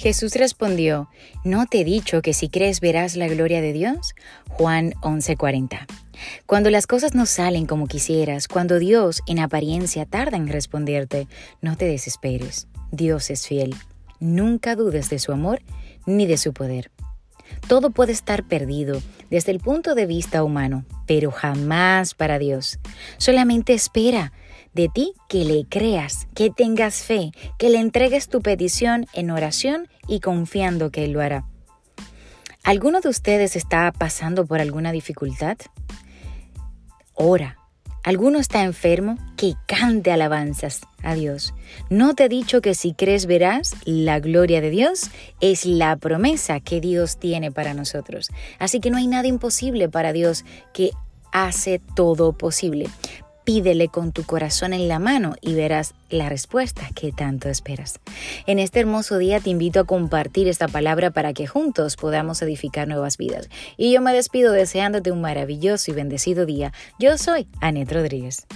Jesús respondió, ¿no te he dicho que si crees verás la gloria de Dios? Juan 11:40. Cuando las cosas no salen como quisieras, cuando Dios en apariencia tarda en responderte, no te desesperes. Dios es fiel. Nunca dudes de su amor ni de su poder. Todo puede estar perdido desde el punto de vista humano, pero jamás para Dios. Solamente espera de ti que le creas, que tengas fe, que le entregues tu petición en oración y confiando que Él lo hará. ¿Alguno de ustedes está pasando por alguna dificultad? Ora. ¿Alguno está enfermo? Que cante alabanzas a Dios. ¿No te he dicho que si crees verás la gloria de Dios? Es la promesa que Dios tiene para nosotros. Así que no hay nada imposible para Dios que hace todo posible. Pídele con tu corazón en la mano y verás la respuesta que tanto esperas. En este hermoso día te invito a compartir esta palabra para que juntos podamos edificar nuevas vidas. Y yo me despido deseándote un maravilloso y bendecido día. Yo soy Anet Rodríguez.